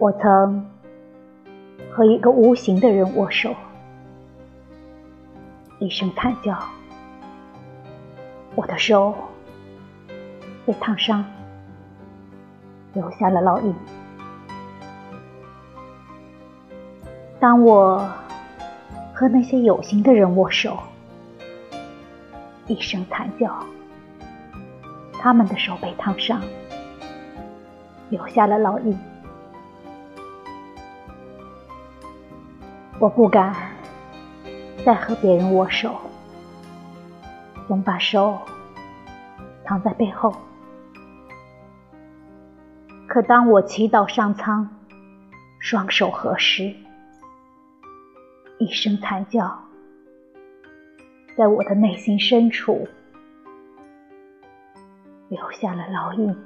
我曾和一个无形的人握手，一声惨叫，我的手被烫伤，留下了烙印。当我和那些有形的人握手，一声惨叫，他们的手被烫伤，留下了烙印。我不敢再和别人握手，总把手藏在背后。可当我祈祷上苍，双手合十，一声惨叫，在我的内心深处留下了烙印。